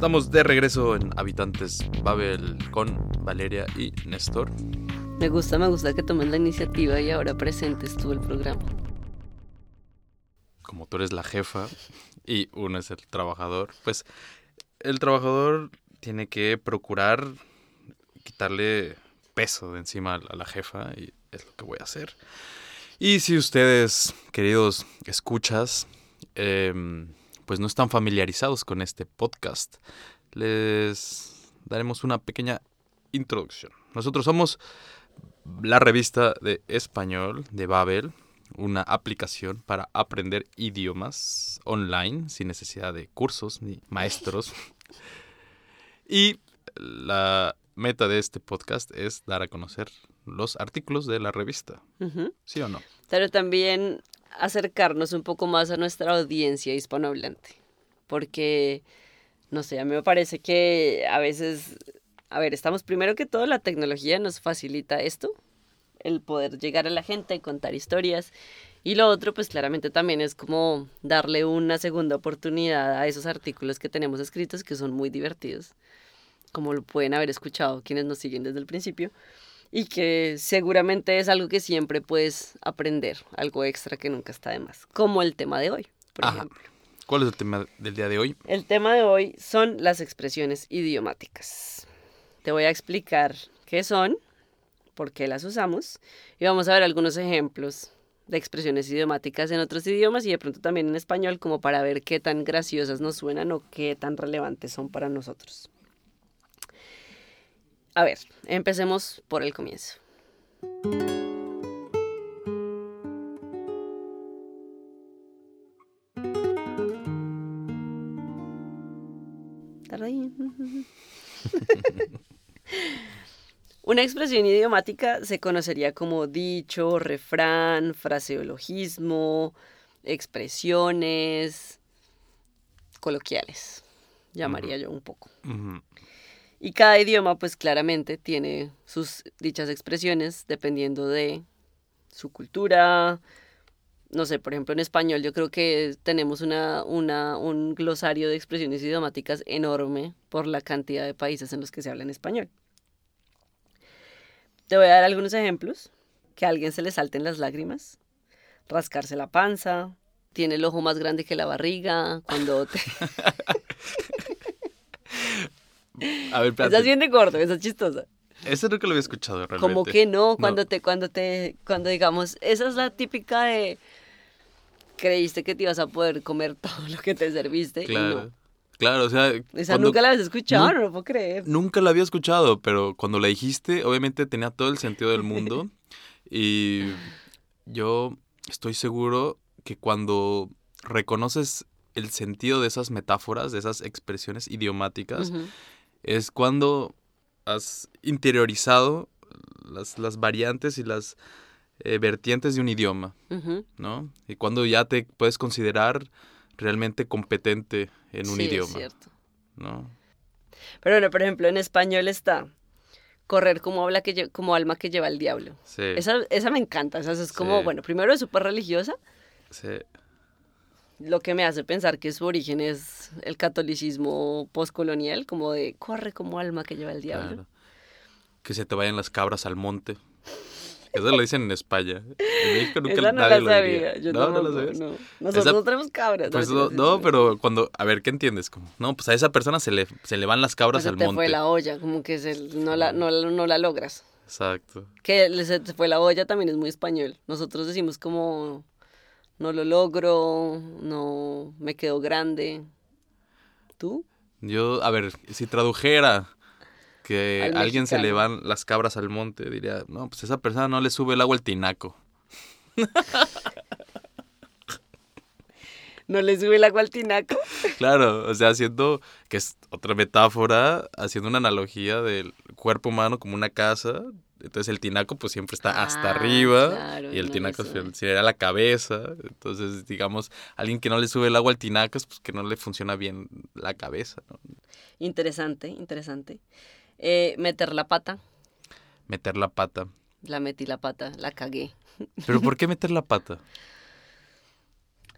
Estamos de regreso en Habitantes Babel con Valeria y Néstor. Me gusta, me gusta que tomes la iniciativa y ahora presentes tú el programa. Como tú eres la jefa y uno es el trabajador, pues el trabajador tiene que procurar quitarle peso de encima a la jefa y es lo que voy a hacer. Y si ustedes, queridos escuchas, em, pues no están familiarizados con este podcast, les daremos una pequeña introducción. Nosotros somos la revista de español de Babel, una aplicación para aprender idiomas online sin necesidad de cursos ni maestros. y la meta de este podcast es dar a conocer los artículos de la revista. ¿Sí o no? Pero también acercarnos un poco más a nuestra audiencia hispanohablante. Porque, no sé, a mí me parece que a veces, a ver, estamos primero que todo, la tecnología nos facilita esto, el poder llegar a la gente y contar historias. Y lo otro, pues claramente también es como darle una segunda oportunidad a esos artículos que tenemos escritos que son muy divertidos, como lo pueden haber escuchado quienes nos siguen desde el principio y que seguramente es algo que siempre puedes aprender, algo extra que nunca está de más, como el tema de hoy, por ejemplo. ¿Cuál es el tema del día de hoy? El tema de hoy son las expresiones idiomáticas. Te voy a explicar qué son, por qué las usamos y vamos a ver algunos ejemplos de expresiones idiomáticas en otros idiomas y de pronto también en español como para ver qué tan graciosas nos suenan o qué tan relevantes son para nosotros. A ver, empecemos por el comienzo. Una expresión idiomática se conocería como dicho, refrán, fraseologismo, expresiones coloquiales, llamaría yo un poco. Y cada idioma, pues claramente tiene sus dichas expresiones dependiendo de su cultura. No sé, por ejemplo, en español yo creo que tenemos una, una, un glosario de expresiones idiomáticas enorme por la cantidad de países en los que se habla en español. Te voy a dar algunos ejemplos. Que a alguien se le salten las lágrimas, rascarse la panza, tiene el ojo más grande que la barriga, cuando te... A ver, Estás bien de gordo, esa es chistosa. Esa nunca lo había escuchado realmente. Como que no, cuando te, cuando te, cuando digamos, esa es la típica de creíste que te ibas a poder comer todo lo que te serviste. Claro. Claro, o sea. Esa nunca la habías escuchado, no, lo puedo creer. Nunca la había escuchado, pero cuando la dijiste, obviamente tenía todo el sentido del mundo. y yo estoy seguro que cuando reconoces el sentido de esas metáforas, de esas expresiones idiomáticas, es cuando has interiorizado las, las variantes y las eh, vertientes de un idioma, ¿no? Y cuando ya te puedes considerar realmente competente en un idioma. Es cierto. ¿no? Pero bueno, por ejemplo, en español está correr como, habla que como alma que lleva el diablo. Sí. Esa, esa me encanta. Esa es como, bueno, primero es súper religiosa. Sí lo que me hace pensar que su origen es el catolicismo postcolonial, como de corre como alma que lleva el diablo. Que se te vayan las cabras al monte. Eso lo dicen en España. En México nunca Esa no nadie la sabía. Yo no, no, lo No. Nosotros no tenemos cabras. Pues no, pero cuando, a ver, ¿qué entiendes? Como, no, pues a esa persona se le, se le van las cabras al te monte. fue la olla, como que se, no, la, no, no la logras. Exacto. Que se te fue la olla también es muy español. Nosotros decimos como no lo logro, no me quedo grande. ¿Tú? Yo, a ver, si tradujera que a alguien se le van las cabras al monte, diría, no, pues esa persona no le sube el agua al tinaco. ¿No le sube el agua al tinaco? Claro, o sea, haciendo, que es otra metáfora, haciendo una analogía del cuerpo humano como una casa, entonces el tinaco pues siempre está hasta ah, arriba y el tinaco sería la cabeza. Entonces, digamos, alguien que no le sube el agua al tinaco es pues que no le funciona bien la cabeza. Interesante, interesante. Eh, meter la pata. Meter la pata. La metí la pata, la cagué. ¿Pero por qué meter la pata?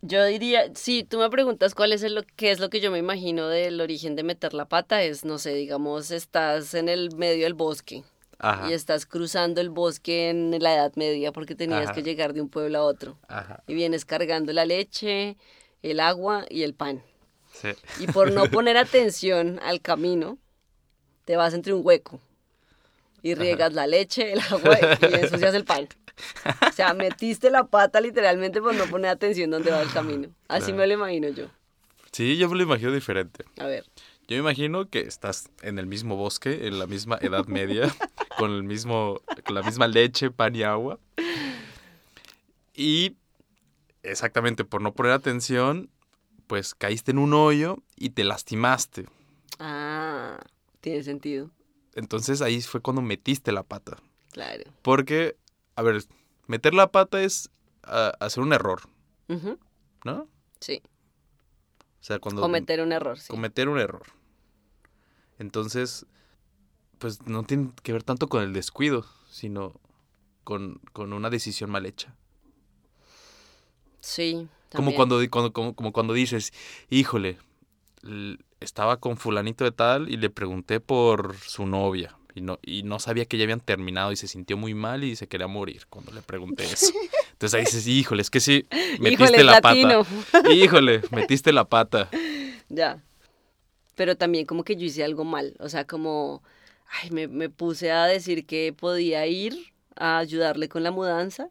Yo diría, si tú me preguntas cuál es el, qué es lo que yo me imagino del origen de meter la pata, es, no sé, digamos, estás en el medio del bosque Ajá. y estás cruzando el bosque en la Edad Media porque tenías Ajá. que llegar de un pueblo a otro. Ajá. Y vienes cargando la leche, el agua y el pan. Sí. Y por no poner atención al camino, te vas entre un hueco y riegas la leche, el agua y ensucias el pan. O sea, metiste la pata literalmente por no poner atención dónde va el camino. Así me lo imagino yo. Sí, yo me lo imagino diferente. A ver. Yo me imagino que estás en el mismo bosque, en la misma Edad Media, con el mismo, con la misma leche, pan y agua. Y exactamente por no poner atención, pues caíste en un hoyo y te lastimaste. Ah, tiene sentido. Entonces ahí fue cuando metiste la pata. Claro. Porque, a ver, meter la pata es ah, hacer un error, ¿no? Sí. O sea, cuando... Cometer un error, sí. cometer un error. Entonces, pues no tiene que ver tanto con el descuido, sino con, con una decisión mal hecha. Sí. Como cuando, cuando- como, como cuando dices, híjole, estaba con fulanito de tal y le pregunté por su novia y no, y no sabía que ya habían terminado y se sintió muy mal y se quería morir cuando le pregunté eso. Entonces ahí dices, híjole, es que sí, metiste Híjole, la latino. pata. Híjole, metiste la pata. Ya. Pero también como que yo hice algo mal. O sea, como, ay, me, me puse a decir que podía ir a ayudarle con la mudanza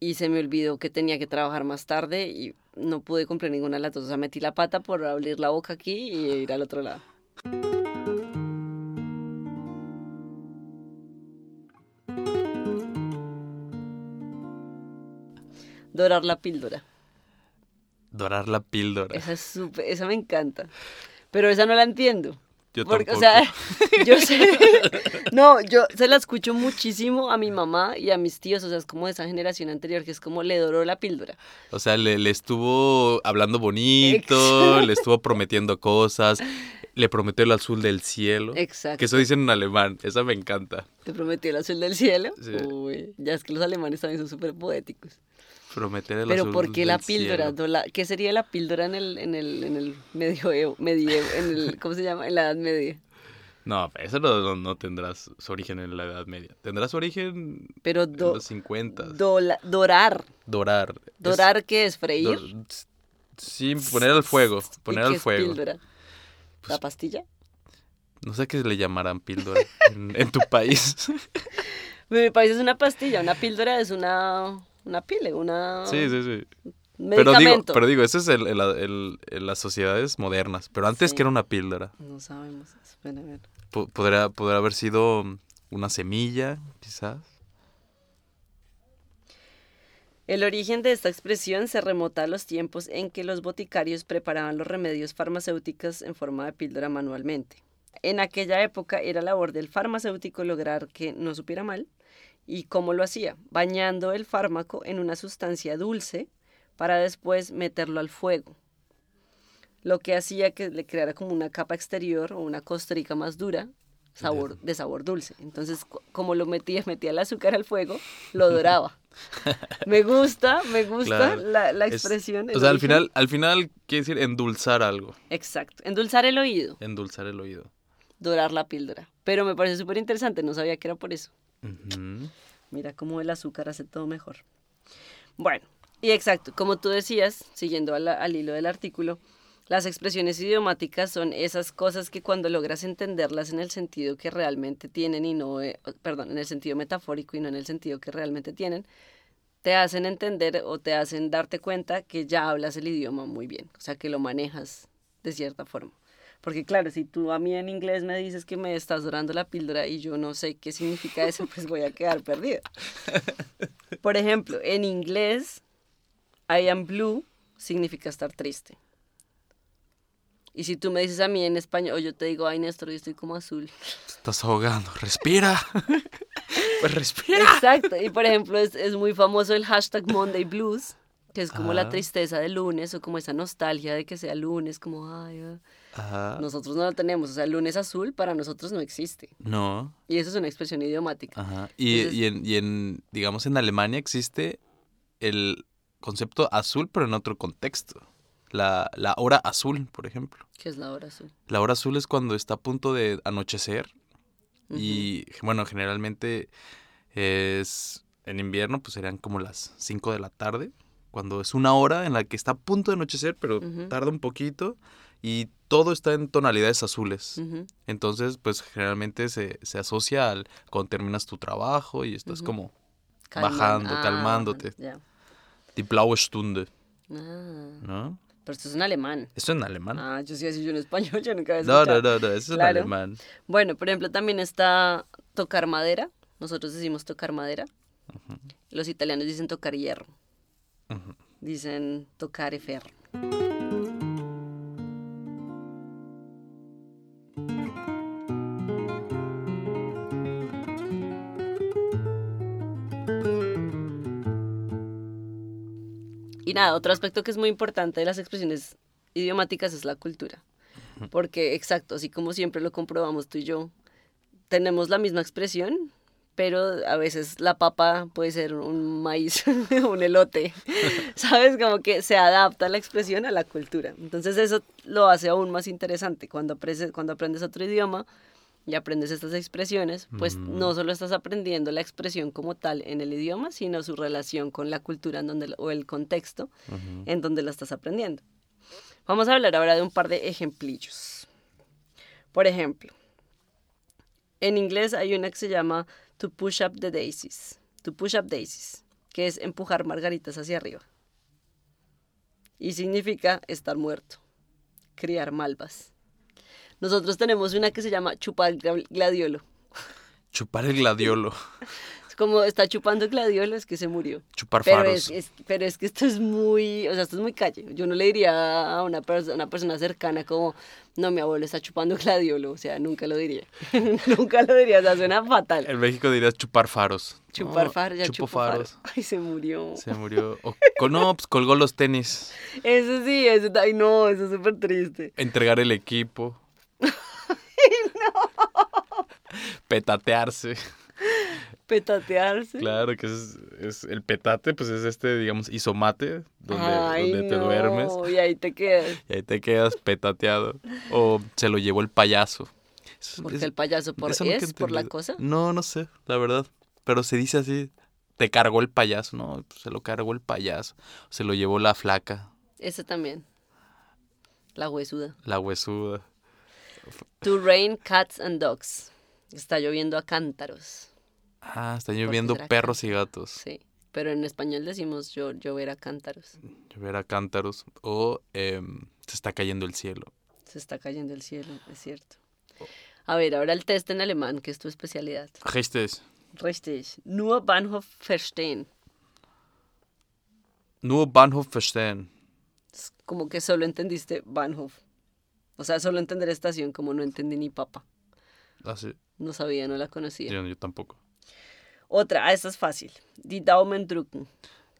y se me olvidó que tenía que trabajar más tarde y no pude cumplir ninguna de las dos. O sea, metí la pata por abrir la boca aquí y ir al otro lado. Dorar la píldora. Dorar la píldora. Esa es súper, esa me encanta. Pero esa no la entiendo. Yo Porque, tampoco. o sea, yo sé, no, yo se la escucho muchísimo a mi mamá y a mis tíos, o sea, es como de esa generación anterior, que es como le doró la píldora. O sea, le, le estuvo hablando bonito, le estuvo prometiendo cosas, le prometió el azul del cielo. Exacto. Que eso dicen en alemán, esa me encanta. ¿Te prometió el azul del cielo? Sí. Uy, ya es que los alemanes también son súper poéticos. Prometer el Pero azul ¿por qué la píldora? Dola- ¿Qué sería la píldora en el, en el, en el medioevo, medievo, en el, ¿cómo se llama? En la Edad Media. No, eso no, no- no tendrás su origen en la Edad Media. Tendrás su origen Pero en do- los 50. dola- dorar. Dorar. Es- ¿Dorar qué es? ¿Freír? sí, poner al fuego. ¿Y Poner qué al es fuego. ¿La Pues- pastilla? No sé qué le llamarán píldora en, en tu país. Mi país es una pastilla, una píldora es una, una pile, una Sí, sí, sí. Pero digo, medicamento. pero digo, eso es el, el- el- en las sociedades modernas. Pero antes Sí. que era una píldora. No sabemos, espera a ver. Podría, podría haber sido una semilla, quizás. El origen de esta expresión se remota a los tiempos en que los boticarios preparaban los remedios farmacéuticos en forma de píldora manualmente. En aquella época era labor del farmacéutico lograr que no supiera mal. ¿Y cómo lo hacía? Bañando el fármaco en una sustancia dulce para después meterlo al fuego. Lo que hacía que le creara como una capa exterior o una costrica más dura sabor, de sabor dulce. Entonces, co- como lo metía, metía el azúcar al fuego, lo doraba. me gusta, me gusta Claro. la, la Es- expresión. o sea, al final, al final quiere decir endulzar algo. Exacto. Endulzar el oído, Endulzar el oído. dorar la píldora. Pero me parece súper interesante, no sabía que era por eso. Mira cómo el azúcar hace todo mejor. Bueno, y exacto, como tú decías, siguiendo al, al hilo del artículo, las expresiones idiomáticas son esas cosas que cuando logras entenderlas en el sentido que realmente tienen y no, eh, perdón, en el sentido metafórico y no en el sentido que realmente tienen, te hacen entender o te hacen darte cuenta que ya hablas el idioma muy bien, o sea, que lo manejas de cierta forma. Porque claro, si tú a mí en inglés me dices que me estás dorando la píldora y yo no sé qué significa eso, pues voy a quedar perdida. Por ejemplo, en inglés, I am blue significa estar triste. Y si tú me dices a mí en español, o yo te digo, ay Néstor, yo estoy como azul. Estás ahogando. Respira. pues respira. Exacto. Y por ejemplo, es, es muy famoso el hashtag Monday Blues, que es como la Ajá. tristeza del lunes o como esa nostalgia de que sea lunes, como, ay, ah". Ajá. nosotros no lo tenemos. O sea, el lunes azul para nosotros no existe. No. Y eso es una expresión idiomática. Ajá. Y, Entonces- y en, y en, digamos, en Alemania existe el concepto azul, pero en otro contexto. La, la hora azul, por ejemplo. ¿Qué es la hora azul? La hora azul es cuando está a punto de anochecer. Y bueno, generalmente es en invierno, pues serían como las 5 de la tarde. Cuando es una hora en la que está a punto de anochecer, pero tarda un poquito. Y todo está en tonalidades azules. Entonces, pues generalmente se, se asocia al cuando terminas tu trabajo y estás Ujú. como Calman- Bajando, ah, calmándote. die blaue Stunde. Ah, ¿no? pero esto es en alemán. Eso en alemán. Ah, yo sí así yo en español, yo nunca había no, no, escuchado. no, no, eso Claro. es en alemán. Bueno, por ejemplo, también está tocar madera. Nosotros decimos tocar madera. Los italianos dicen tocar hierro. Dicen tocar ferro. Y nada, otro aspecto que es muy importante de las expresiones idiomáticas es la cultura. Porque, exacto, así como siempre lo comprobamos tú y yo, tenemos la misma expresión, pero a veces la papa puede ser un maíz, un elote, ¿sabes? Como que se adapta la expresión a la cultura. Entonces eso lo hace aún más interesante. Cuando aprendes, cuando aprendes otro idioma y aprendes estas expresiones, pues Mm. no solo estás aprendiendo la expresión como tal en el idioma, sino su relación con la cultura en donde, o el contexto en donde la estás aprendiendo. Vamos a hablar ahora de un par de ejemplillos. Por ejemplo, en inglés hay una que se llama to push up the daisies, to push up daisies, que es empujar margaritas hacia arriba. Y significa estar muerto, criar malvas. Nosotros tenemos una que se llama chupar gla- gladiolo. Chupar el gladiolo, como está chupando gladiolo, es que se murió. chupar Pero faros. es, es- pero es que esto es muy, o sea, esto es muy calle. Yo no le diría a una, perso- una persona cercana como, no, mi abuelo está chupando gladiolo. O sea, nunca lo diría. nunca lo diría, o sea, suena fatal. En México dirías chupar faros. Chupar No, faros, ya chupó faros. Ay, se murió. Se murió. O, col- no, pues colgó los tenis. Eso sí, eso, ay no, eso es súper triste. Entregar el equipo. Petatearse. Petatearse. Claro que es, es el petate, pues es este, digamos, isomate, donde, Ay, donde te no, duermes. Y ahí te quedas. Y ahí te quedas petateado. O se lo llevó el payaso. Porque es- el payaso por eso es, por la cosa. No, no sé, la verdad. Pero se dice así. Te cargó el payaso, ¿no? Se lo cargó el payaso. Se lo llevó la flaca, Ese también. La huesuda. la huesuda. To rain cats and dogs. Está lloviendo a cántaros. Ah, están lloviendo perros y gatos. Sí. Pero en español decimos yo, llover a cántaros. Llover a cántaros. O em, se está cayendo el cielo. Se está cayendo el cielo, es cierto. A ver, ahora el test en alemán, que es tu especialidad. Richtig. Richtig. Nur Bahnhof verstehen. Nur Bahnhof verstehen. Es como que solo entendiste Bahnhof. O sea, solo entender estación, como no entendí ni papa. Así. No sabía, no la conocía. Yo, yo tampoco. Otra, ah, esta es fácil. Die Daumen drücken.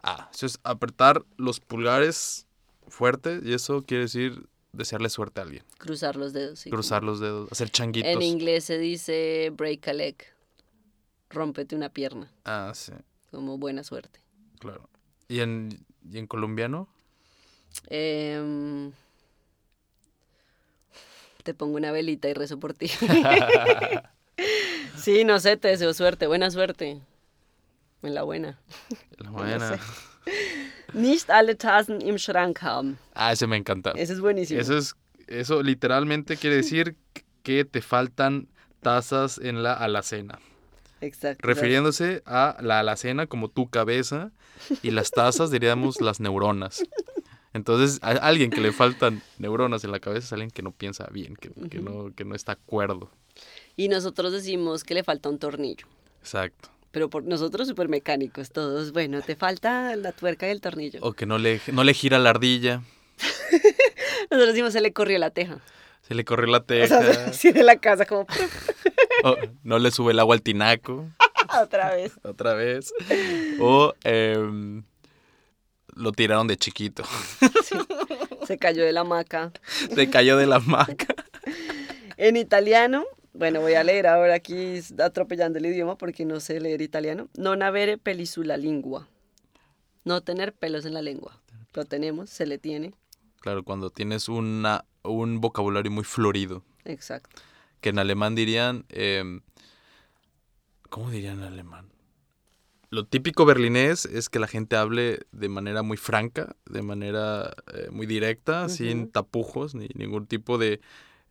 Ah, eso es apretar los pulgares fuerte y eso quiere decir desearle suerte a alguien. Cruzar los dedos. sí. Cruzar los dedos, hacer changuitos. En inglés se dice break a leg. Rómpete una pierna. Ah, sí, Como buena suerte. claro. ¿Y en, y en colombiano? Em, te pongo una velita y rezo por ti. sí, no sé, te deseo suerte, buena suerte. En la buena. La No buena. sé. Nicht alle Tassen im Schrank haben. Ah, ese me encanta. Ese es buenísimo. Eso es, eso literalmente quiere decir que te faltan tazas en la alacena. Exacto. Refiriéndose a la alacena como tu cabeza y las tazas diríamos las neuronas. Entonces, a alguien que le faltan neuronas en la cabeza es alguien que no piensa bien, que, que no, que no está cuerdo. Y nosotros decimos que le falta un tornillo. Exacto. Pero por nosotros súper mecánicos todos. Bueno, te falta la tuerca y el tornillo. O que no le, no le gira la ardilla, Nosotros decimos se le corrió la teja. se le corrió la O teja, sea, así de la casa como o no le sube el agua al tinaco. otra vez. otra vez. O em, lo tiraron de chiquito. Se cayó de la hamaca. Se cayó de la hamaca. En italiano, bueno, voy a leer ahora aquí atropellando el idioma porque no sé leer italiano. Non avere pelisula lingua. No tener pelos en la lengua. Lo tenemos, se le tiene. Claro, cuando tienes una, un vocabulario muy florido. Exacto. Que en alemán dirían... em, ¿Cómo dirían en alemán? Lo típico berlinés es que la gente hable de manera muy franca, de manera eh, muy directa, sin tapujos ni ningún tipo de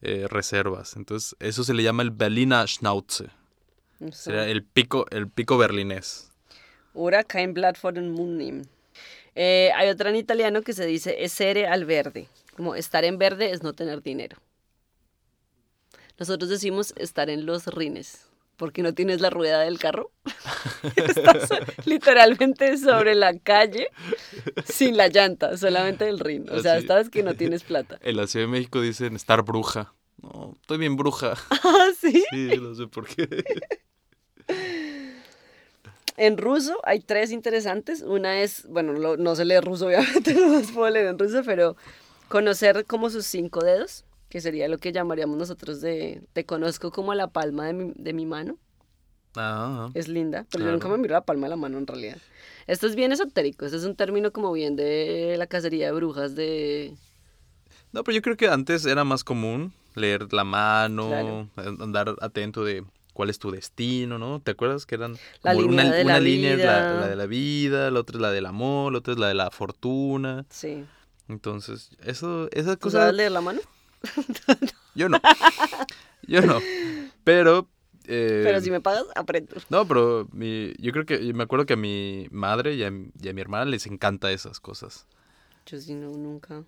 eh, reservas. Entonces, eso se le llama el Berliner Schnauze. Eso. Sería el pico, el pico berlinés. Ora kein Blatt vor den Mund nehmen. Eh, hay otra en italiano que se dice essere al verde. Como estar en verde es no tener dinero. Nosotros decimos estar en los rines. Porque no tienes la rueda del carro. Estás literalmente sobre la calle sin la llanta, solamente el rin. O sea, Así. estás que no tienes plata. En la Ciudad de México dicen estar bruja. No, estoy bien bruja. Ah, sí. Sí, no sé por qué. En ruso hay tres interesantes. Una es, bueno, lo- no se lee ruso, obviamente, no los puedo leer en ruso, pero conocer como sus cinco dedos, que sería lo que llamaríamos nosotros de, te conozco como la palma de mi, de mi mano. Ah, Es linda, pero yo nunca me miro la palma de la mano en realidad. Esto es bien esotérico, este es un término como bien de la cacería de brujas, de... No, pero yo creo que antes era más común leer la mano, Claro. an- andar atento de cuál es tu destino, ¿no? ¿Te acuerdas que eran La línea una, de la una línea es la, vida. la de la vida, la otra es la del amor, la otra es la de la fortuna. Sí. Entonces, eso, esa ¿Tú cosa, sabes leer la mano? Yo no, yo no, pero, eh, Pero si me pagas, aprendo. no, pero mi, yo creo que, me acuerdo que a mi madre y a, mi- y a mi hermana les encanta esas cosas. Yo sí, no, nunca.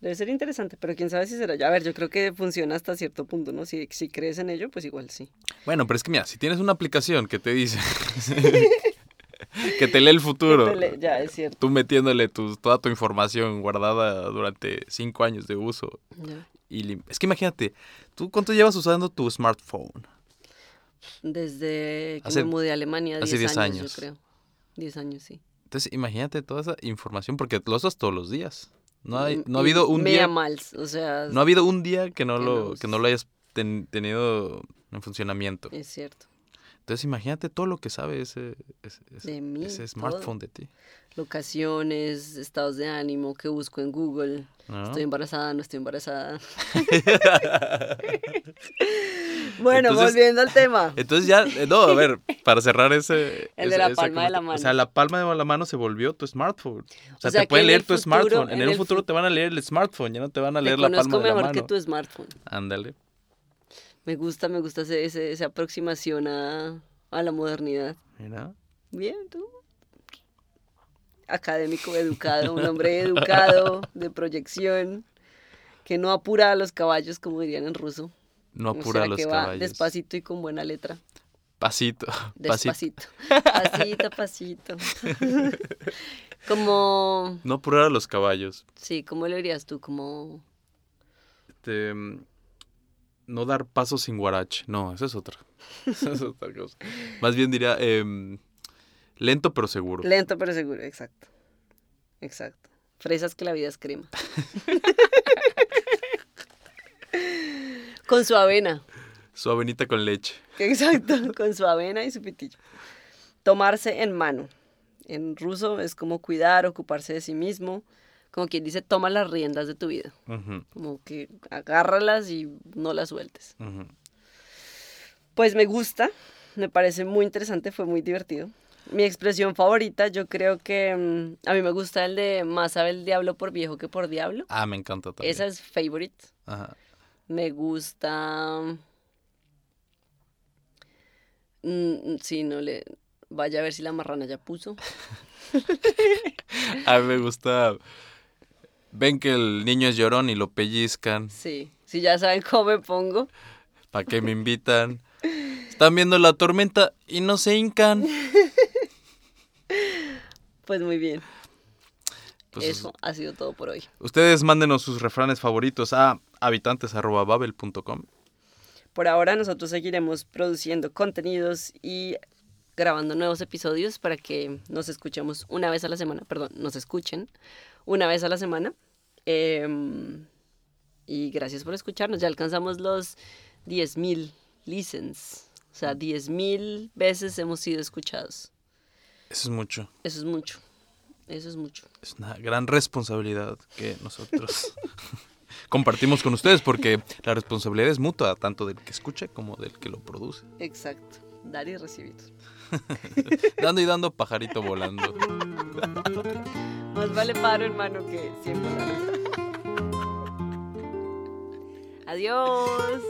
Debe ser interesante, pero quién sabe si será ya. A ver, yo creo que funciona hasta cierto punto, ¿no? Si, si crees en ello, pues igual sí. Bueno, pero es que mira, si tienes una aplicación que te dice que te lee el futuro, Tele- Ya, es cierto. tú metiéndole tu, toda tu información guardada durante cinco años de uso. ya. Y es que imagínate, ¿tú cuánto llevas usando tu smartphone? Desde que Hace- me mudé a Alemania, hace 10 10 años, años. yo creo. 10 años, sí. Entonces, imagínate toda esa información porque lo usas todos los días. No, hay, no ha Y habido un media día, mals, o sea, no ha habido un día que no que lo, no que no lo hayas ten- tenido en funcionamiento. es cierto. Entonces, imagínate todo lo que sabe ese, ese, ese- De mí, ese todo. smartphone de ti. Locaciones, estados de ánimo, que busco en Google. ¿no? Estoy embarazada, no estoy embarazada. bueno, Entonces- volviendo al tema. Entonces ya, eh, no, a ver, para cerrar ese... El de la palma de la comentario. O sea, mano. la palma de la mano se volvió tu smartphone. O sea, sea, te pueden en leer tu futuro- smartphone. En, en un el futuro fu- te van a leer el smartphone, ya no te van a Te leer la conozco palma de la mejor mano. que tu smartphone. Ándale. Me gusta, me gusta ese, ese- esa aproximación a, a la modernidad. Mira. Bien, tú. Académico, educado, un hombre educado, de proyección, que no apura a los caballos, como dirían en ruso. No O apura sea, a los que va caballos. despacito y con buena letra. Pasito. Despacito. Pasito, pasito. como, No apurar a los caballos. sí, ¿cómo lo dirías tú? Como, Este, no dar pasos sin guarache. No, esa es otra. Esa es otra cosa. Más bien diría em, lento pero seguro. lento pero seguro, exacto. Exacto. Fresas que la vida es crema. con su avena. Su avenita con leche. Exacto, con su avena y su pitillo. Tomarse en mano. En ruso es como cuidar, ocuparse de sí mismo. Como quien dice, toma las riendas de tu vida. Como que agárralas y no las sueltes. Pues me gusta, me parece muy interesante, fue muy divertido. Mi expresión favorita, yo creo que mm, a mí me gusta el de más sabe el diablo por viejo que por diablo. Ah, me encanta también. Esa es favorite. Ajá. Me gusta. Mm, sí, no le. Vaya a ver si la marrana ya puso. A mí me gusta. Ven que el niño es llorón y lo pellizcan. Sí, si ya saben cómo me pongo. ¿Para qué me invitan? Están viendo la tormenta y no se hincan. Pues muy bien. Pues, Eso ha sido todo por hoy. Ustedes mándenos sus refranes favoritos a habitantes.babel.com. Por ahora nosotros seguiremos produciendo contenidos y grabando nuevos episodios para que nos escuchemos una vez a la semana, perdón, nos escuchen una vez a la semana. Em, y gracias por escucharnos. Ya alcanzamos los 10.000 listens. O sea, 10.000 veces hemos sido escuchados. Eso es mucho. Eso es mucho. Eso es mucho. Es una gran responsabilidad que nosotros compartimos con ustedes porque la responsabilidad es mutua, tanto del que escucha como del que lo produce. Exacto. Dar y recibir. dando y dando, pajarito volando. Más vale paro, hermano, que siempre. Adiós.